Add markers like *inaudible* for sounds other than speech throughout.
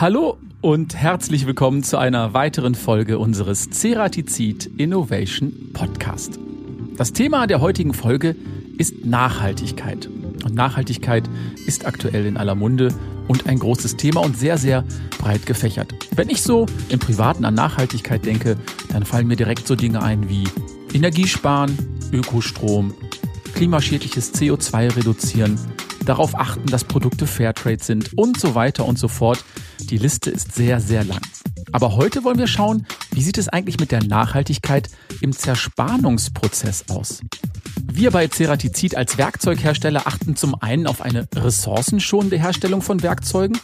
Hallo und herzlich willkommen zu einer weiteren Folge unseres Ceratizid Innovation Podcast. Das Thema der heutigen Folge ist Nachhaltigkeit. Und Nachhaltigkeit ist aktuell in aller Munde und ein großes Thema und sehr, sehr breit gefächert. Wenn ich so im Privaten an Nachhaltigkeit denke, dann fallen mir direkt so Dinge ein wie Energiesparen, Ökostrom, klimaschädliches CO2 reduzieren, darauf achten, dass Produkte Fairtrade sind und so weiter und so fort. Die Liste ist sehr, sehr lang. Aber heute wollen wir schauen, wie sieht es eigentlich mit der Nachhaltigkeit im Zerspannungsprozess aus? Wir bei Ceratizid als Werkzeughersteller achten zum einen auf eine ressourcenschonende Herstellung von Werkzeugen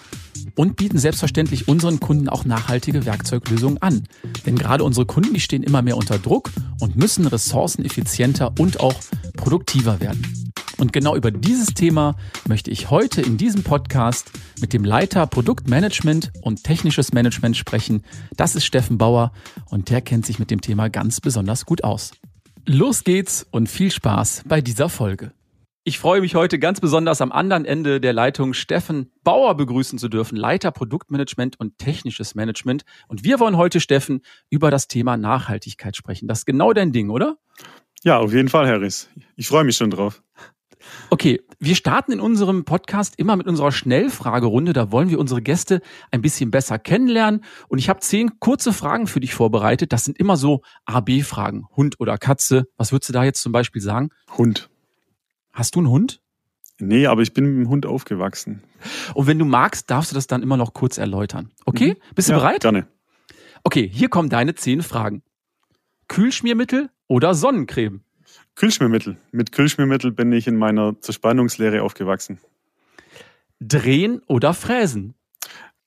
und bieten selbstverständlich unseren Kunden auch nachhaltige Werkzeuglösungen an. Denn gerade unsere Kunden, die stehen immer mehr unter Druck und müssen ressourceneffizienter und auch produktiver werden. Und genau über dieses Thema möchte ich heute in diesem Podcast mit dem Leiter Produktmanagement und technisches Management sprechen. Das ist Steffen Bauer und der kennt sich mit dem Thema ganz besonders gut aus. Los geht's und viel Spaß bei dieser Folge. Ich freue mich heute ganz besonders am anderen Ende der Leitung Steffen Bauer begrüßen zu dürfen, Leiter Produktmanagement und technisches Management. Und wir wollen heute, Steffen, über das Thema Nachhaltigkeit sprechen. Das ist genau dein Ding, oder? Ja, auf jeden Fall, Harris. Ich freue mich schon drauf. Okay, wir starten in unserem Podcast immer mit unserer Schnellfragerunde. Da wollen wir unsere Gäste ein bisschen besser kennenlernen. Und ich habe zehn kurze Fragen für dich vorbereitet. Das sind immer so A-B-Fragen. Hund oder Katze. Was würdest du da jetzt zum Beispiel sagen? Hund. Hast du einen Hund? Nee, aber ich bin mit dem Hund aufgewachsen. Und wenn du magst, darfst du das dann immer noch kurz erläutern. Okay? Mhm. Bist du ja, bereit? Gerne. Okay, hier kommen deine zehn Fragen. Kühlschmiermittel oder Sonnencreme? Kühlschmiermittel. Mit Kühlschmiermittel bin ich in meiner Zerspannungslehre aufgewachsen. Drehen oder Fräsen?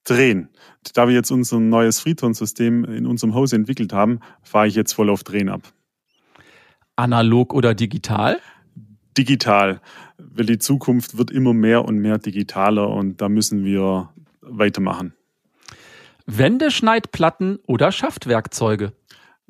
Drehen. Da wir jetzt unser neues Friedhornsystem in unserem Haus entwickelt haben, fahre ich jetzt voll auf Drehen ab. Analog oder digital? Digital. Weil die Zukunft wird immer mehr und mehr digitaler und da müssen wir weitermachen. Wendeschneidplatten oder Schaftwerkzeuge?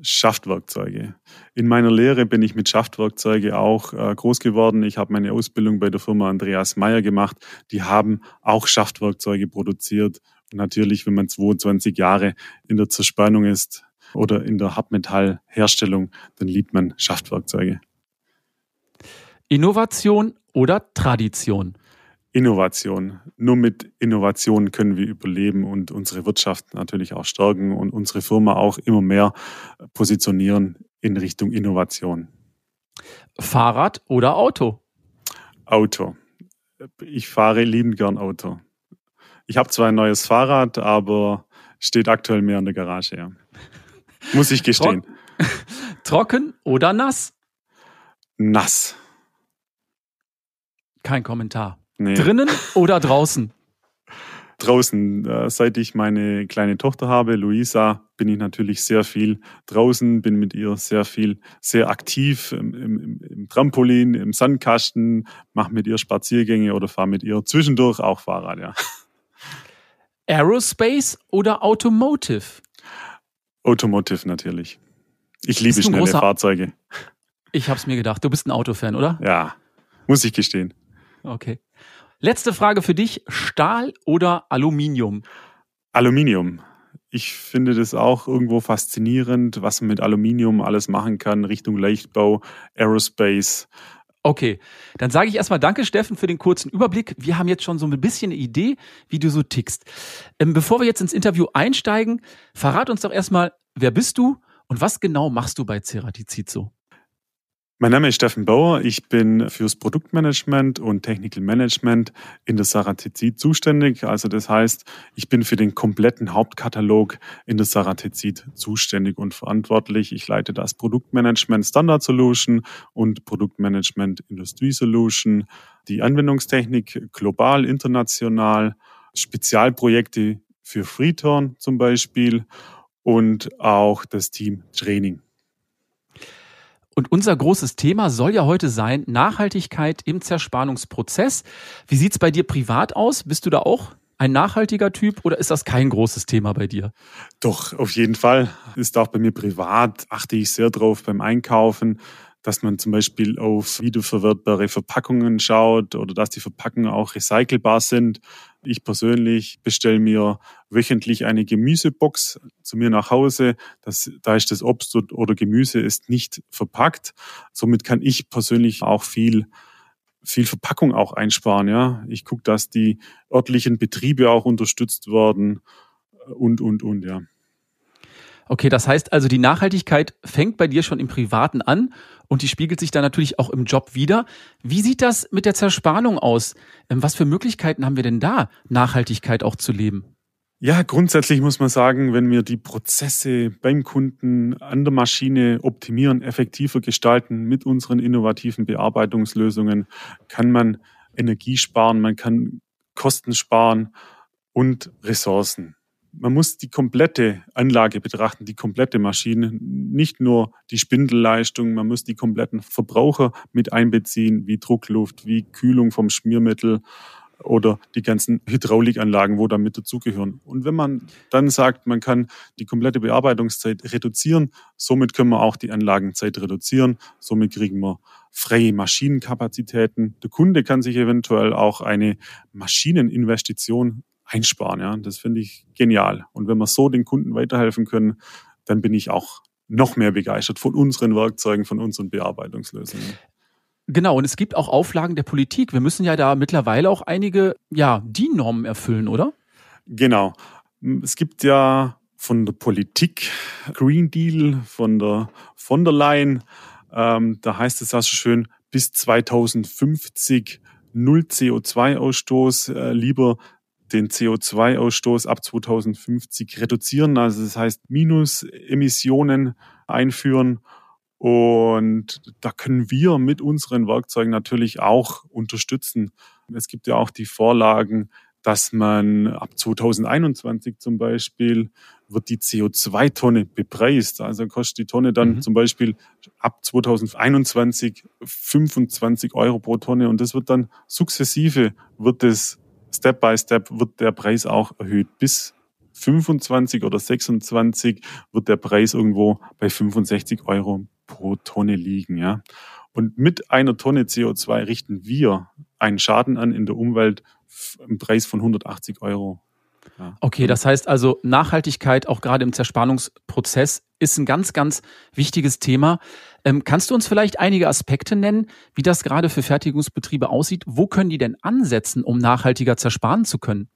Schaftwerkzeuge. In meiner Lehre bin ich mit Schaftwerkzeuge auch äh, groß geworden. Ich habe meine Ausbildung bei der Firma Andreas Meyer gemacht. Die haben auch Schaftwerkzeuge produziert. Und natürlich, wenn man 22 Jahre in der Zerspannung ist oder in der Hartmetallherstellung, dann liebt man Schaftwerkzeuge. Innovation oder Tradition? Innovation. Nur mit Innovation können wir überleben und unsere Wirtschaft natürlich auch stärken und unsere Firma auch immer mehr positionieren in Richtung Innovation. Fahrrad oder Auto? Auto. Ich fahre liebend gern Auto. Ich habe zwar ein neues Fahrrad, aber steht aktuell mehr in der Garage. Ja. Muss ich gestehen. *laughs* Trocken oder nass? Nass. Kein Kommentar. Nee. Drinnen oder draußen? Draußen. Äh, seit ich meine kleine Tochter habe, Luisa, bin ich natürlich sehr viel draußen, bin mit ihr sehr viel, sehr aktiv im, im, im Trampolin, im Sandkasten, mache mit ihr Spaziergänge oder fahre mit ihr zwischendurch auch Fahrrad, ja. Aerospace oder Automotive? Automotive natürlich. Ich liebe schnelle großer... Fahrzeuge. Ich habe es mir gedacht. Du bist ein Autofan, oder? Ja, muss ich gestehen. Okay. Letzte Frage für dich. Stahl oder Aluminium? Aluminium. Ich finde das auch irgendwo faszinierend, was man mit Aluminium alles machen kann, Richtung Leichtbau, Aerospace. Okay, dann sage ich erstmal Danke, Steffen, für den kurzen Überblick. Wir haben jetzt schon so ein bisschen eine Idee, wie du so tickst. Ähm, bevor wir jetzt ins Interview einsteigen, verrat uns doch erstmal, wer bist du und was genau machst du bei Ceratizid so? Mein Name ist Steffen Bauer. Ich bin fürs Produktmanagement und Technical Management in der Saratizid zuständig. Also das heißt, ich bin für den kompletten Hauptkatalog in der Saratizid zuständig und verantwortlich. Ich leite das Produktmanagement Standard Solution und Produktmanagement Industrie Solution, die Anwendungstechnik global, international, Spezialprojekte für Freetorn zum Beispiel und auch das Team Training. Und unser großes Thema soll ja heute sein, Nachhaltigkeit im Zerspannungsprozess. Wie sieht's bei dir privat aus? Bist du da auch ein nachhaltiger Typ oder ist das kein großes Thema bei dir? Doch, auf jeden Fall. Ist auch bei mir privat, achte ich sehr drauf beim Einkaufen, dass man zum Beispiel auf wiederverwertbare Verpackungen schaut oder dass die Verpackungen auch recycelbar sind. Ich persönlich bestelle mir wöchentlich eine Gemüsebox zu mir nach Hause. Das, da ist das Obst oder Gemüse ist nicht verpackt. Somit kann ich persönlich auch viel viel Verpackung auch einsparen. Ja, ich gucke, dass die örtlichen Betriebe auch unterstützt werden und und und ja. Okay, das heißt also, die Nachhaltigkeit fängt bei dir schon im Privaten an und die spiegelt sich dann natürlich auch im Job wieder. Wie sieht das mit der Zerspannung aus? Ähm, was für Möglichkeiten haben wir denn da, Nachhaltigkeit auch zu leben? Ja, grundsätzlich muss man sagen, wenn wir die Prozesse beim Kunden an der Maschine optimieren, effektiver gestalten mit unseren innovativen Bearbeitungslösungen, kann man Energie sparen, man kann Kosten sparen und Ressourcen man muss die komplette Anlage betrachten, die komplette Maschine, nicht nur die Spindelleistung, man muss die kompletten Verbraucher mit einbeziehen, wie Druckluft, wie Kühlung vom Schmiermittel oder die ganzen Hydraulikanlagen, wo damit dazugehören. Und wenn man dann sagt, man kann die komplette Bearbeitungszeit reduzieren, somit können wir auch die Anlagenzeit reduzieren, somit kriegen wir freie Maschinenkapazitäten. Der Kunde kann sich eventuell auch eine Maschineninvestition einsparen. Ja, das finde ich genial. Und wenn wir so den Kunden weiterhelfen können, dann bin ich auch noch mehr begeistert von unseren Werkzeugen, von unseren Bearbeitungslösungen. Genau, und es gibt auch Auflagen der Politik. Wir müssen ja da mittlerweile auch einige ja, DIN-Normen erfüllen, oder? Genau. Es gibt ja von der Politik Green Deal, von der von der Leyen, ähm, da heißt es also schön, bis 2050 null CO2-Ausstoß, äh, lieber den CO2-Ausstoß ab 2050 reduzieren. Also das heißt Minusemissionen einführen. Und da können wir mit unseren Werkzeugen natürlich auch unterstützen. Es gibt ja auch die Vorlagen, dass man ab 2021 zum Beispiel wird die CO2-Tonne bepreist. Also kostet die Tonne dann mhm. zum Beispiel ab 2021 25 Euro pro Tonne und das wird dann sukzessive wird es Step by Step wird der Preis auch erhöht. Bis 25 oder 26 wird der Preis irgendwo bei 65 Euro pro Tonne liegen, ja. Und mit einer Tonne CO2 richten wir einen Schaden an in der Umwelt im Preis von 180 Euro Okay, das heißt also Nachhaltigkeit auch gerade im Zerspannungsprozess ist ein ganz, ganz wichtiges Thema. Ähm, kannst du uns vielleicht einige Aspekte nennen, wie das gerade für Fertigungsbetriebe aussieht? Wo können die denn ansetzen, um nachhaltiger zersparen zu können?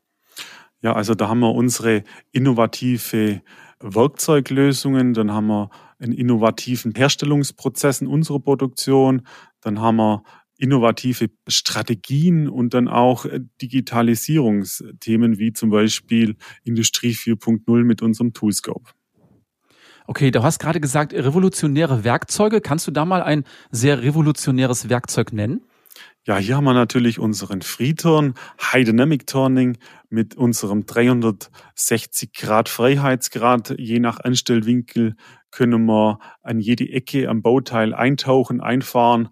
Ja, also da haben wir unsere innovative Werkzeuglösungen, dann haben wir einen innovativen Herstellungsprozess in unserer Produktion, dann haben wir innovative Strategien und dann auch äh, Digitalisierungsthemen wie zum Beispiel Industrie 4.0 mit unserem Toolscope. Okay, du hast gerade gesagt, revolutionäre Werkzeuge. Kannst du da mal ein sehr revolutionäres Werkzeug nennen? Ja, hier haben wir natürlich unseren Freeturn, High Dynamic Turning mit unserem 360 Grad Freiheitsgrad. Je nach Anstellwinkel können wir an jede Ecke am Bauteil eintauchen, einfahren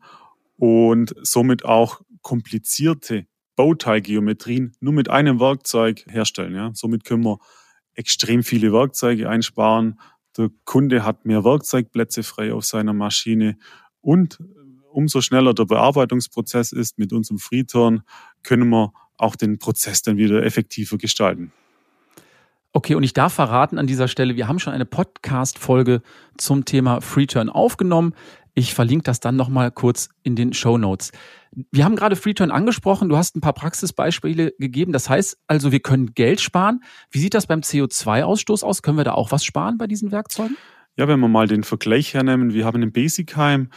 und somit auch komplizierte Bauteilgeometrien nur mit einem Werkzeug herstellen. Ja. Somit können wir extrem viele Werkzeuge einsparen. Der Kunde hat mehr Werkzeugplätze frei auf seiner Maschine und umso schneller der Bearbeitungsprozess ist mit unserem Freeturn, können wir auch den Prozess dann wieder effektiver gestalten. Okay, und ich darf verraten an dieser Stelle, wir haben schon eine Podcast-Folge zum Thema Freeturn aufgenommen. Ich verlinke das dann nochmal kurz in den Show Notes. Wir haben gerade Freeturn angesprochen. Du hast ein paar Praxisbeispiele gegeben. Das heißt also, wir können Geld sparen. Wie sieht das beim CO2-Ausstoß aus? Können wir da auch was sparen bei diesen Werkzeugen? Ja, wenn wir mal den Vergleich hernehmen, wir haben in Basicheim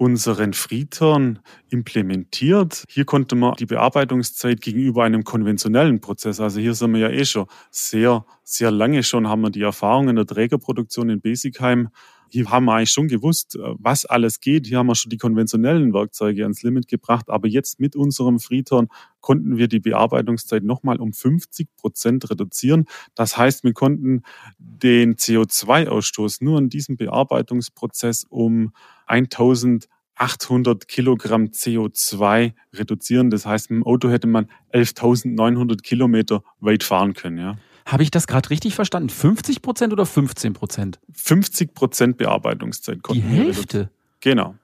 unseren Freeturn implementiert. Hier konnte man die Bearbeitungszeit gegenüber einem konventionellen Prozess, also hier sind wir ja eh schon sehr, sehr lange schon, haben wir die Erfahrung in der Trägerproduktion in Basicheim hier haben wir eigentlich schon gewusst, äh, was alles geht. Hier haben wir schon die konventionellen Werkzeuge ans Limit gebracht. Aber jetzt mit unserem Freeturn konnten wir die Bearbeitungszeit nochmal um 50 Prozent reduzieren. Das heißt, wir konnten den CO2-Ausstoß nur in diesem Bearbeitungsprozess um 1800 Kilogramm CO2 reduzieren. Das heißt, mit dem Auto hätte man 11.900 Kilometer weit fahren können. Ja. Habe ich das gerade richtig verstanden? 50 Prozent oder 15 Prozent? 50 Prozent Bearbeitungszeit konnten Die Hälfte? Genau.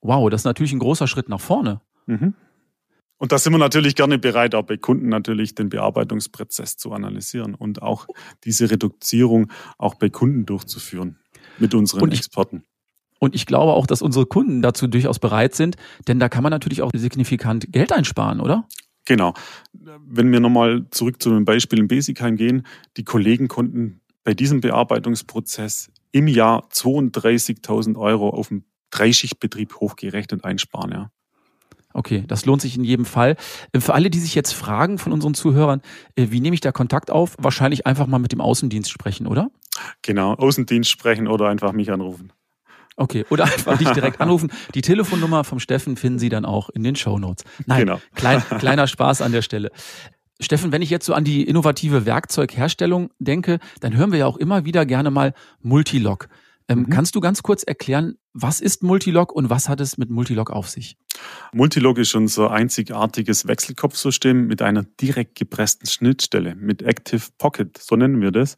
Wow, das ist natürlich ein großer Schritt nach vorne. Mhm. Und da sind wir natürlich gerne bereit, auch bei Kunden natürlich den Bearbeitungsprozess zu analysieren und auch diese Reduzierung auch bei Kunden durchzuführen mit unseren und ich, Experten. Und ich glaube auch, dass unsere Kunden dazu durchaus bereit sind, denn da kann man natürlich auch signifikant Geld einsparen, oder? Genau. Wenn wir nochmal zurück zu dem Beispiel in Basicheim gehen, die Kollegen konnten bei diesem Bearbeitungsprozess im Jahr 32.000 Euro auf dem Dreischichtbetrieb hochgerechnet einsparen. Ja. Okay, das lohnt sich in jedem Fall. Äh, für alle, die sich jetzt fragen von unseren Zuhörern, äh, wie nehme ich da Kontakt auf? Wahrscheinlich einfach mal mit dem Außendienst sprechen, oder? Genau, Außendienst sprechen oder einfach mich anrufen. Okay, oder einfach dich direkt anrufen. Die Telefonnummer vom Steffen finden Sie dann auch in den Show Notes. Nein, genau. klein, kleiner Spaß an der Stelle. Steffen, wenn ich jetzt so an die innovative Werkzeugherstellung denke, dann hören wir ja auch immer wieder gerne mal Multilog. Ähm, mhm. Kannst du ganz kurz erklären, was ist Multilog und was hat es mit Multilog auf sich? Multilog ist unser einzigartiges Wechselkopfsystem mit einer direkt gepressten Schnittstelle, mit Active Pocket, so nennen wir das.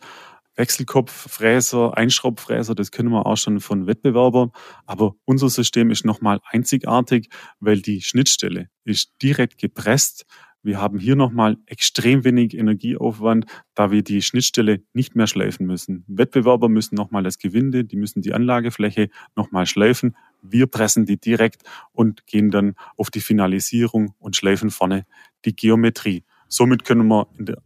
Wechselkopffräser, Einschraubfräser, das können wir auch schon von Wettbewerbern. Aber unser System ist nochmal einzigartig, weil die Schnittstelle ist direkt gepresst wir haben hier nochmal extrem wenig Energieaufwand, da wir die Schnittstelle nicht mehr schleifen müssen. Wettbewerber müssen nochmal das Gewinde, die müssen die Anlagefläche nochmal schleifen. Wir pressen die direkt und gehen dann auf die Finalisierung und schleifen vorne die Geometrie. Somit können wir in der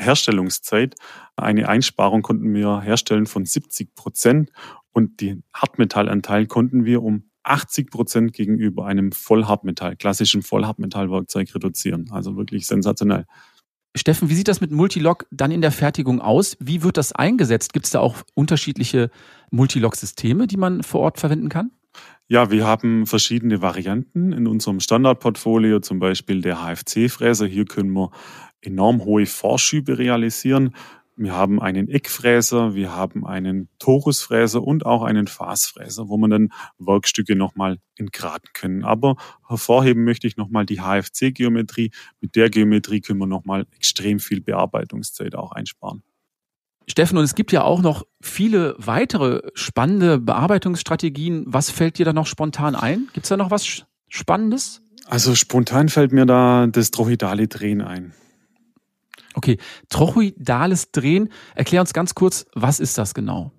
Herstellungszeit eine Einsparung konnten wir herstellen von 70 Prozent und den Hartmetallanteil konnten wir um 80 Prozent gegenüber einem Vollhartmetall, klassischen Vollhartmetallwerkzeug reduzieren. Also wirklich sensationell. Steffen, wie sieht das mit Multilog dann in der Fertigung aus? Wie wird das eingesetzt? Gibt es da auch unterschiedliche Multilog-Systeme, die man vor Ort verwenden kann? Ja, wir haben verschiedene Varianten in unserem Standardportfolio, zum Beispiel der HFC-Fräser. Hier können wir enorm hohe Vorschübe realisieren. Wir haben einen Eckfräser, wir haben einen Torusfräser und auch einen Fasfräser, wo man dann Werkstücke nochmal entgraten können. Aber hervorheben möchte ich nochmal die HFC-Geometrie. Mit der Geometrie können wir nochmal extrem viel Bearbeitungszeit auch einsparen. Steffen, und es gibt ja auch noch viele weitere spannende Bearbeitungsstrategien. Was fällt dir da noch spontan ein? Gibt es da noch was Spannendes? Also spontan fällt mir da das trochidale Drehen ein. Okay, trochoidales Drehen. Erklär uns ganz kurz, was ist das genau?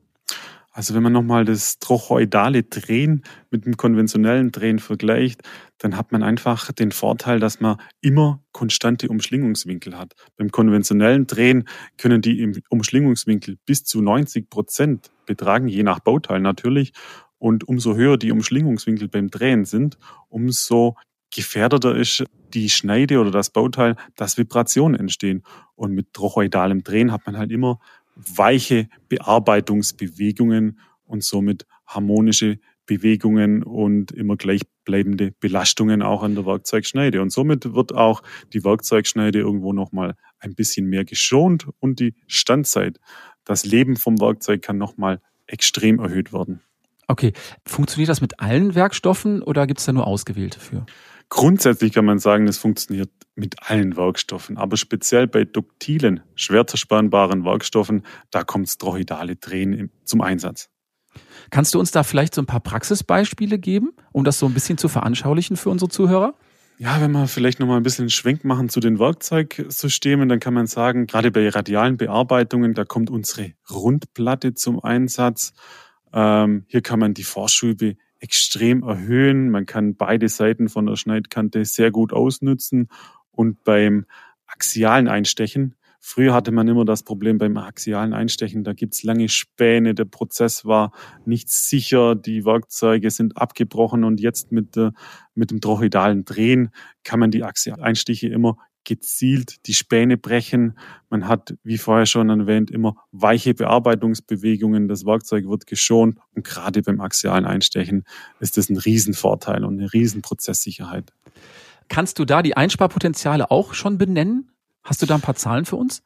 Also wenn man nochmal das trochoidale Drehen mit dem konventionellen Drehen vergleicht, dann hat man einfach den Vorteil, dass man immer konstante Umschlingungswinkel hat. Beim konventionellen Drehen können die Umschlingungswinkel bis zu 90 Prozent betragen, je nach Bauteil natürlich. Und umso höher die Umschlingungswinkel beim Drehen sind, umso gefährdeter ist die Schneide oder das Bauteil, dass Vibrationen entstehen. Und mit trochoidalem Drehen hat man halt immer weiche Bearbeitungsbewegungen und somit harmonische Bewegungen und immer gleichbleibende Belastungen auch an der Werkzeugschneide. Und somit wird auch die Werkzeugschneide irgendwo nochmal ein bisschen mehr geschont und die Standzeit, das Leben vom Werkzeug kann nochmal extrem erhöht werden. Okay, funktioniert das mit allen Werkstoffen oder gibt es da nur ausgewählte für? Grundsätzlich kann man sagen, das funktioniert mit allen Werkstoffen, aber speziell bei duktilen, schwer zerspanbaren Werkstoffen, da kommt das trochidale Drehen zum Einsatz. Kannst du uns da vielleicht so ein paar Praxisbeispiele geben, um das so ein bisschen zu veranschaulichen für unsere Zuhörer? Ja, wenn wir vielleicht nochmal ein bisschen Schwenk machen zu den Werkzeugsystemen, dann kann man sagen, gerade bei radialen Bearbeitungen, da kommt unsere Rundplatte zum Einsatz. Ähm, hier kann man die Vorschübe extrem erhöhen. Man kann beide Seiten von der Schneidkante sehr gut ausnutzen. Und beim axialen Einstechen, früher hatte man immer das Problem beim axialen Einstechen, da gibt's lange Späne, der Prozess war nicht sicher, die Werkzeuge sind abgebrochen und jetzt mit, mit dem trochoidalen Drehen kann man die axialen Einstiche immer gezielt die Späne brechen. Man hat, wie vorher schon erwähnt, immer weiche Bearbeitungsbewegungen. Das Werkzeug wird geschont und gerade beim axialen Einstechen ist das ein Riesenvorteil und eine Riesenprozesssicherheit. Kannst du da die Einsparpotenziale auch schon benennen? Hast du da ein paar Zahlen für uns?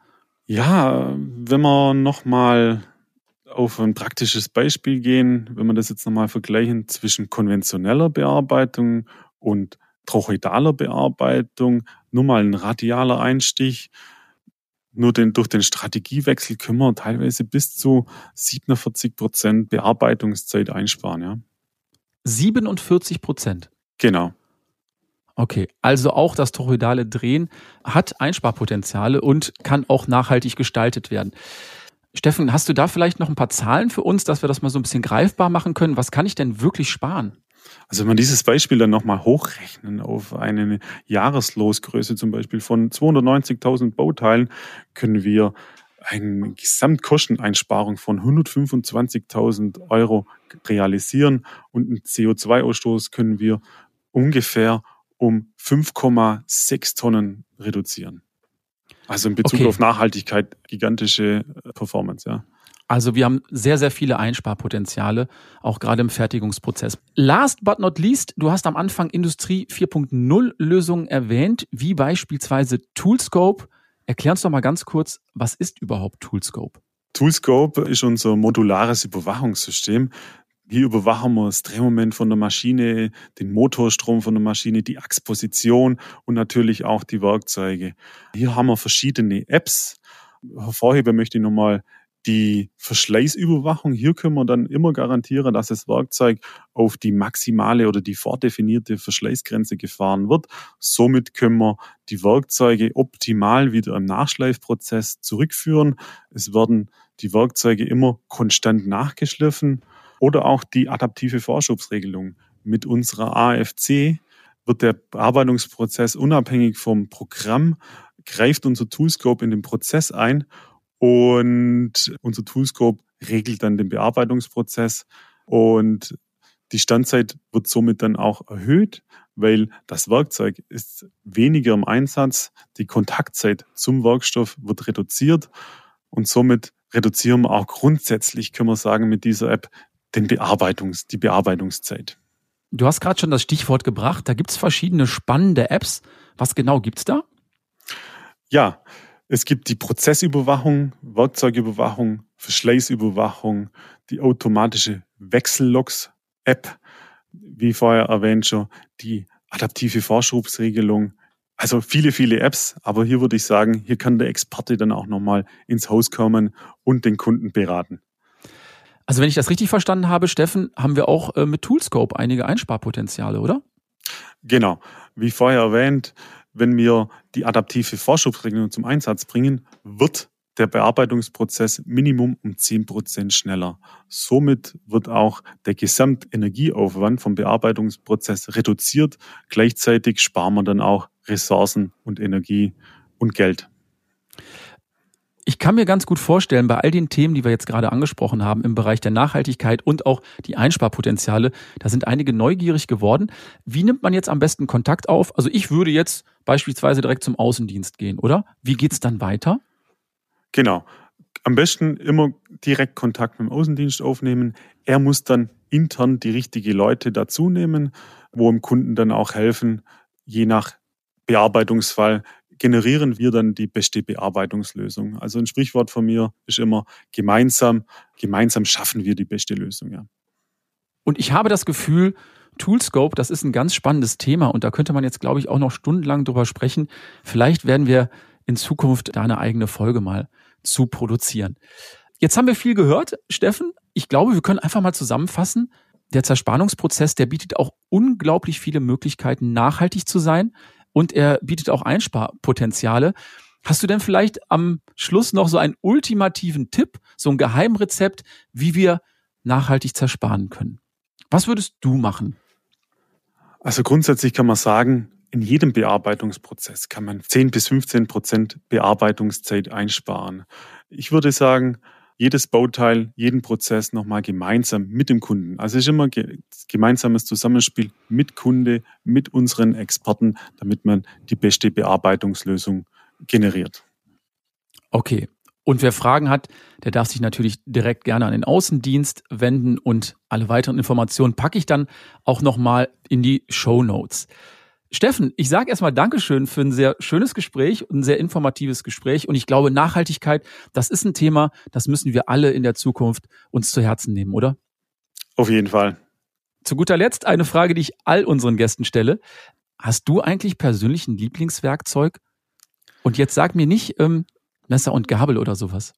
Ja, wenn wir nochmal auf ein praktisches Beispiel gehen, wenn wir das jetzt nochmal vergleichen zwischen konventioneller Bearbeitung und trochoidaler Bearbeitung, nur mal ein radialer Einstich. Nur den, durch den Strategiewechsel können wir teilweise bis zu 47 Prozent Bearbeitungszeit einsparen. Ja. 47 Prozent. Genau. Okay, also auch das toroidale Drehen hat Einsparpotenziale und kann auch nachhaltig gestaltet werden. Steffen, hast du da vielleicht noch ein paar Zahlen für uns, dass wir das mal so ein bisschen greifbar machen können? Was kann ich denn wirklich sparen? Also wenn man dieses Beispiel dann nochmal hochrechnen auf eine Jahreslosgröße zum Beispiel von 290.000 Bauteilen, können wir eine Gesamtkosteneinsparung von 125.000 Euro realisieren und einen CO2-Ausstoß können wir ungefähr um 5,6 Tonnen reduzieren. Also in Bezug okay. auf Nachhaltigkeit gigantische äh, Performance, ja. Also wir haben sehr, sehr viele Einsparpotenziale, auch gerade im Fertigungsprozess. Last but not least, du hast am Anfang Industrie 4.0 Lösungen erwähnt, wie beispielsweise Toolscope. Erklär uns doch mal ganz kurz, was ist überhaupt Toolscope? Toolscope ist unser modulares Überwachungssystem. Hier überwachen wir das Drehmoment von der Maschine, den Motorstrom von der Maschine, die Achsposition und natürlich auch die Werkzeuge. Hier haben wir verschiedene Apps. Hervorheben möchte ich nochmal die Verschleißüberwachung, hier können wir dann immer garantieren, dass das Werkzeug auf die maximale oder die vordefinierte Verschleißgrenze gefahren wird. Somit können wir die Werkzeuge optimal wieder im Nachschleifprozess zurückführen. Es werden die Werkzeuge immer konstant nachgeschliffen oder auch die adaptive Vorschubsregelung. Mit unserer AFC wird der Bearbeitungsprozess unabhängig vom Programm, greift unser Toolscope in den Prozess ein und unser Toolscope regelt dann den Bearbeitungsprozess und die Standzeit wird somit dann auch erhöht, weil das Werkzeug ist weniger im Einsatz, die Kontaktzeit zum Werkstoff wird reduziert und somit reduzieren wir auch grundsätzlich, können wir sagen, mit dieser App den Bearbeitungs-, die Bearbeitungszeit. Du hast gerade schon das Stichwort gebracht, da gibt es verschiedene spannende Apps. Was genau gibt es da? Ja, es gibt die Prozessüberwachung, Werkzeugüberwachung, Verschleißüberwachung, die automatische Wechsellogs-App, wie vorher erwähnt schon, die adaptive Vorschubsregelung. Also viele, viele Apps, aber hier würde ich sagen, hier kann der Experte dann auch nochmal ins Haus kommen und den Kunden beraten. Also wenn ich das richtig verstanden habe, Steffen, haben wir auch äh, mit Toolscope einige Einsparpotenziale, oder? Genau. Wie vorher erwähnt, wenn wir die adaptive Vorschubsregelung zum Einsatz bringen, wird der Bearbeitungsprozess Minimum um 10% schneller. Somit wird auch der Gesamtenergieaufwand vom Bearbeitungsprozess reduziert. Gleichzeitig sparen wir dann auch Ressourcen und Energie und Geld. Ich kann mir ganz gut vorstellen, bei all den Themen, die wir jetzt gerade angesprochen haben im Bereich der Nachhaltigkeit und auch die Einsparpotenziale, da sind einige neugierig geworden. Wie nimmt man jetzt am besten Kontakt auf? Also ich würde jetzt beispielsweise direkt zum Außendienst gehen, oder? Wie geht's dann weiter? Genau. Am besten immer direkt Kontakt mit dem Außendienst aufnehmen. Er muss dann intern die richtigen Leute dazu nehmen, wo dem Kunden dann auch helfen, je nach Bearbeitungsfall generieren wir dann die beste Bearbeitungslösung. Also ein Sprichwort von mir ist immer gemeinsam, gemeinsam schaffen wir die beste Lösung, ja. Und ich habe das Gefühl, Toolscope, das ist ein ganz spannendes Thema und da könnte man jetzt, glaube ich, auch noch stundenlang drüber sprechen. Vielleicht werden wir in Zukunft da eine eigene Folge mal zu produzieren. Jetzt haben wir viel gehört, Steffen. Ich glaube, wir können einfach mal zusammenfassen. Der Zerspannungsprozess, der bietet auch unglaublich viele Möglichkeiten, nachhaltig zu sein und er bietet auch Einsparpotenziale. Hast du denn vielleicht am Schluss noch so einen ultimativen Tipp, so ein Geheimrezept, wie wir nachhaltig zersparen können? Was würdest du machen? Also grundsätzlich kann man sagen, in jedem Bearbeitungsprozess kann man 10 bis 15 Prozent Bearbeitungszeit einsparen. Ich würde sagen, jedes Bauteil, jeden Prozess nochmal gemeinsam mit dem Kunden. Also es ist immer ge gemeinsames Zusammenspiel mit Kunde, mit unseren Experten, damit man die beste Bearbeitungslösung generiert. Okay. Und wer Fragen hat, der darf sich natürlich direkt gerne an den Außendienst wenden und alle weiteren Informationen packe ich dann auch nochmal in die Show Notes. Steffen, ich sage erstmal Dankeschön für ein sehr schönes Gespräch und ein sehr informatives Gespräch. Und ich glaube, Nachhaltigkeit, das ist ein Thema, das müssen wir alle in der Zukunft uns zu Herzen nehmen, oder? Auf jeden Fall. Zu guter Letzt eine Frage, die ich all unseren Gästen stelle. Hast du eigentlich persönlich ein Lieblingswerkzeug? Und jetzt sag mir nicht ähm, Messer und Gabel oder sowas.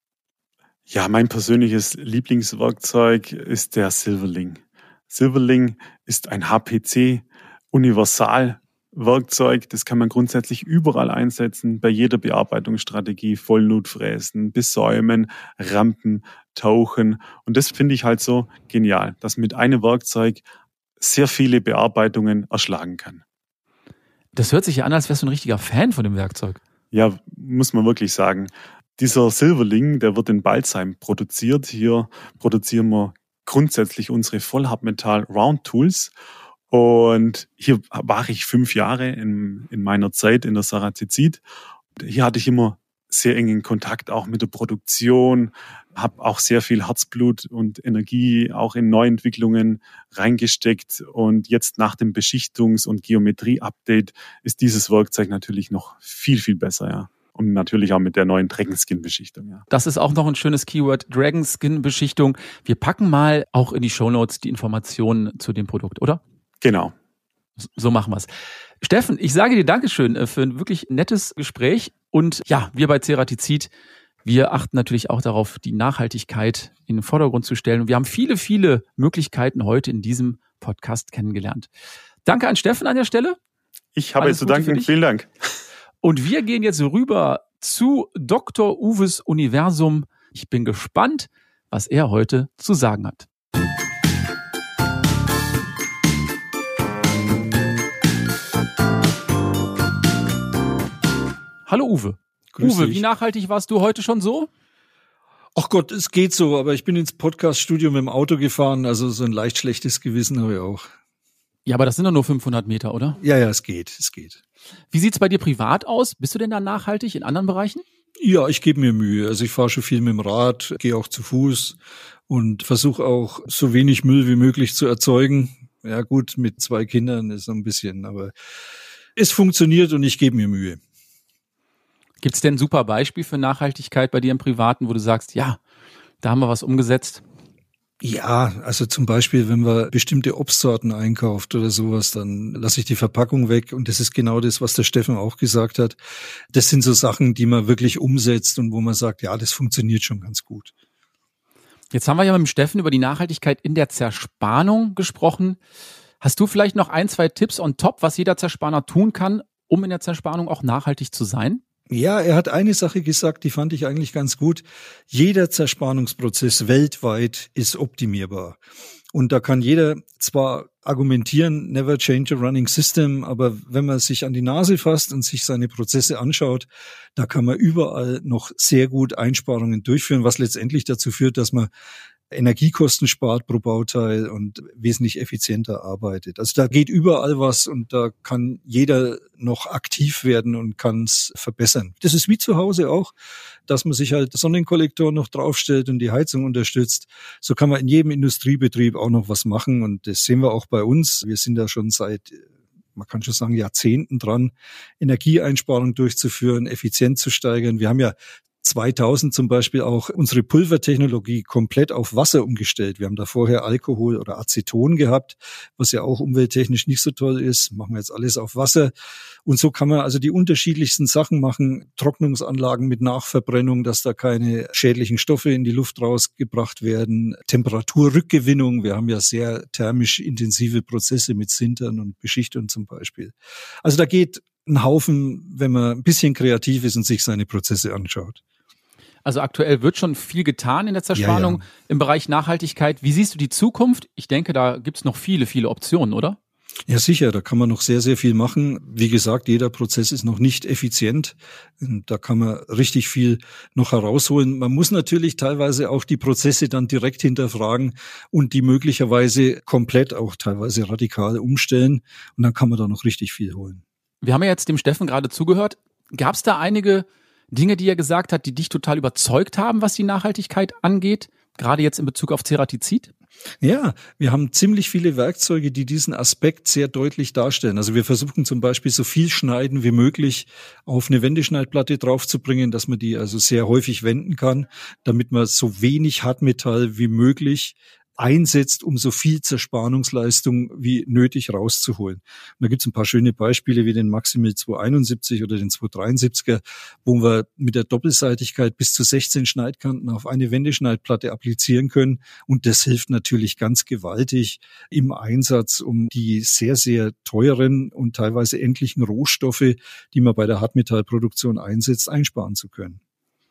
Ja, mein persönliches Lieblingswerkzeug ist der Silverling. Silverling ist ein HPC Universal Werkzeug, das kann man grundsätzlich überall einsetzen, bei jeder Bearbeitungsstrategie, Vollnutfräsen, Besäumen, Rampen, Tauchen. Und das finde ich halt so genial, dass mit einem Werkzeug sehr viele Bearbeitungen erschlagen kann. Das hört sich ja an, als wärst du ein richtiger Fan von dem Werkzeug. Ja, muss man wirklich sagen. Dieser Silverling, der wird in Balzheim produziert. Hier produzieren wir grundsätzlich unsere Vollhartmetall Round Tools. Und hier war ich fünf Jahre in, in meiner Zeit in der Sarazizid. Hier hatte ich immer sehr engen Kontakt auch mit der Produktion, habe auch sehr viel Herzblut und Energie auch in Neuentwicklungen reingesteckt. Und jetzt nach dem Beschichtungs- und Geometrie-Update ist dieses Werkzeug natürlich noch viel, viel besser, ja. Und natürlich auch mit der neuen Dragonskin-Beschichtung. Ja. Das ist auch noch ein schönes Keyword, Dragonskin-Beschichtung. Wir packen mal auch in die Shownotes die Informationen zu dem Produkt, oder? Genau. So machen wir's. Steffen, ich sage dir Dankeschön äh, für ein wirklich nettes Gespräch. Und ja, wir bei Ceratizid, wir achten natürlich auch darauf, die Nachhaltigkeit in den Vordergrund zu stellen. Und wir haben viele, viele Möglichkeiten heute in diesem Podcast kennengelernt. Danke an Steffen an der Stelle. Ich habe Alles zu danken. Vielen Dank. Und wir gehen jetzt rüber zu Dr. Uwes Universum. Ich bin gespannt, was er heute zu sagen hat. Hallo Uwe. Grüß Uwe, dich. wie nachhaltig warst du heute schon so? Ach Gott, es geht so, aber ich bin ins Podcast-Studio mit dem Auto gefahren, also so ein leicht schlechtes Gewissen habe ich auch. Ja, aber das sind doch nur 500 Meter, oder? Ja, ja, es geht, es geht. Wie sieht's bei dir privat aus? Bist du denn da nachhaltig in anderen Bereichen? Ja, ich gebe mir Mühe. Also ich fahre schon viel mit dem Rad, gehe auch zu Fuß und versuche auch so wenig Müll wie möglich zu erzeugen. Ja gut, mit zwei Kindern ist so ein bisschen, aber es funktioniert und ich gebe mir Mühe. Gibt es denn ein super Beispiel für Nachhaltigkeit bei dir im Privaten, wo du sagst, ja, da haben wir was umgesetzt? Ja, also zum Beispiel, wenn man bestimmte Obstsorten einkauft oder sowas, dann lasse ich die Verpackung weg. Und das ist genau das, was der Steffen auch gesagt hat. Das sind so Sachen, die man wirklich umsetzt und wo man sagt, ja, das funktioniert schon ganz gut. Jetzt haben wir ja mit dem Steffen über die Nachhaltigkeit in der Zerspannung gesprochen. Hast du vielleicht noch ein, zwei Tipps on top, was jeder Zerspanner tun kann, um in der Zerspannung auch nachhaltig zu sein? Ja, er hat eine Sache gesagt, die fand ich eigentlich ganz gut. Jeder Zerspannungsprozess weltweit ist optimierbar. Und da kann jeder zwar argumentieren, never change a running system, aber wenn man sich an die Nase fasst und sich seine Prozesse anschaut, da kann man überall noch sehr gut Einsparungen durchführen, was letztendlich dazu führt, dass man Energiekosten spart pro Bauteil und wesentlich effizienter arbeitet. Also da geht überall was und da kann jeder noch aktiv werden und kann es verbessern. Das ist wie zu Hause auch, dass man sich halt Sonnenkollektor noch draufstellt und die Heizung unterstützt. So kann man in jedem Industriebetrieb auch noch was machen und das sehen wir auch bei uns. Wir sind da schon seit man kann schon sagen, Jahrzehnten dran, Energieeinsparung durchzuführen, effizient zu steigern. Wir haben ja 2000 zum Beispiel auch unsere Pulvertechnologie komplett auf Wasser umgestellt. Wir haben da vorher Alkohol oder Aceton gehabt, was ja auch umwelttechnisch nicht so toll ist. Machen wir jetzt alles auf Wasser. Und so kann man also die unterschiedlichsten Sachen machen. Trocknungsanlagen mit Nachverbrennung, dass da keine schädlichen Stoffe in die Luft rausgebracht werden. Temperaturrückgewinnung. Wir haben ja sehr thermisch intensive Prozesse mit Sintern und Beschichtern zum Beispiel. Also da geht ein Haufen, wenn man ein bisschen kreativ ist und sich seine Prozesse anschaut. Also aktuell wird schon viel getan in der Zerspannung ja, ja. im Bereich Nachhaltigkeit. Wie siehst du die Zukunft? Ich denke, da gibt es noch viele, viele Optionen, oder? Ja, sicher, da kann man noch sehr, sehr viel machen. Wie gesagt, jeder Prozess ist noch nicht effizient. Da kann man richtig viel noch herausholen. Man muss natürlich teilweise auch die Prozesse dann direkt hinterfragen und die möglicherweise komplett auch teilweise radikal umstellen. Und dann kann man da noch richtig viel holen. Wir haben ja jetzt dem Steffen gerade zugehört. Gab es da einige Dinge, die er gesagt hat, die dich total überzeugt haben, was die Nachhaltigkeit angeht, gerade jetzt in Bezug auf Ceratizid? Ja, wir haben ziemlich viele Werkzeuge, die diesen Aspekt sehr deutlich darstellen. Also wir versuchen zum Beispiel so viel Schneiden wie möglich auf eine Wendeschneidplatte draufzubringen, dass man die also sehr häufig wenden kann, damit man so wenig Hartmetall wie möglich einsetzt, um so viel Zerspannungsleistung wie nötig rauszuholen. Und da gibt es ein paar schöne Beispiele wie den Maximil 271 oder den 273er, wo wir mit der Doppelseitigkeit bis zu 16 Schneidkanten auf eine Wendeschneidplatte applizieren können. Und das hilft natürlich ganz gewaltig im Einsatz, um die sehr, sehr teuren und teilweise endlichen Rohstoffe, die man bei der Hartmetallproduktion einsetzt, einsparen zu können.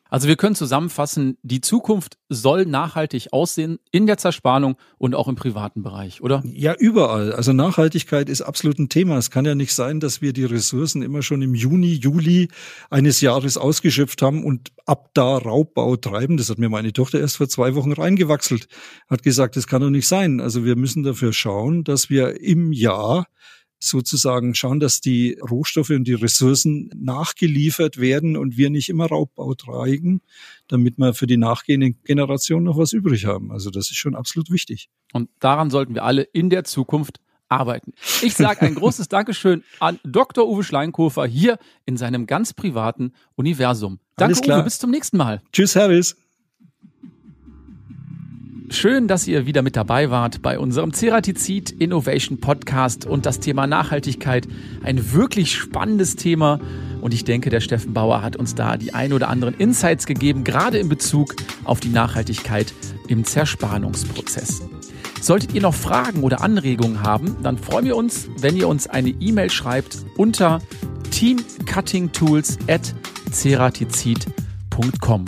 Also wir können zusammenfassen, die Zukunft soll nachhaltig aussehen in der Zerspannung und auch im privaten Bereich, oder? Ja, überall. Also Nachhaltigkeit ist absolut ein Thema. Es kann ja nicht sein, dass wir die Ressourcen immer schon im Juni, Juli eines Jahres ausgeschöpft haben und ab da Raubbau treiben. Das hat mir meine Tochter erst vor zwei Wochen reingewachselt, hat gesagt, das kann doch nicht sein. Also wir müssen dafür schauen, dass wir im Jahr sozusagen schauen, dass die Rohstoffe und die Ressourcen nachgeliefert werden und wir nicht immer Raubbau treiben, damit wir für die nachgehenden Generationen noch was übrig haben. Also das ist schon absolut wichtig. Und daran sollten wir alle in der Zukunft arbeiten. Ich sage ein großes Dankeschön an Dr. Uwe Schleinkofer hier in seinem ganz privaten Universum. Danke, Uwe, bis zum nächsten Mal. Tschüss, Harris. Schön, dass ihr wieder mit dabei wart bei unserem Ceratizid Innovation Podcast und das Thema Nachhaltigkeit. Ein wirklich spannendes Thema. Und ich denke, der Steffen Bauer hat uns da die ein oder anderen Insights gegeben, gerade in Bezug auf die Nachhaltigkeit im Zerspannungsprozess. Solltet ihr noch Fragen oder Anregungen haben, dann freuen wir uns, wenn ihr uns eine E-Mail schreibt unter teamcuttingtools at ceratizid.com.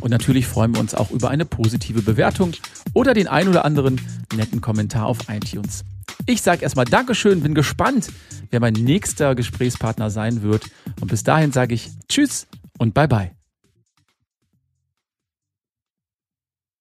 Und natürlich freuen wir uns auch über eine positive Bewertung oder den ein oder anderen netten Kommentar auf iTunes. Ich sage erstmal Dankeschön, bin gespannt, wer mein nächster Gesprächspartner sein wird. Und bis dahin sage ich Tschüss und Bye bye.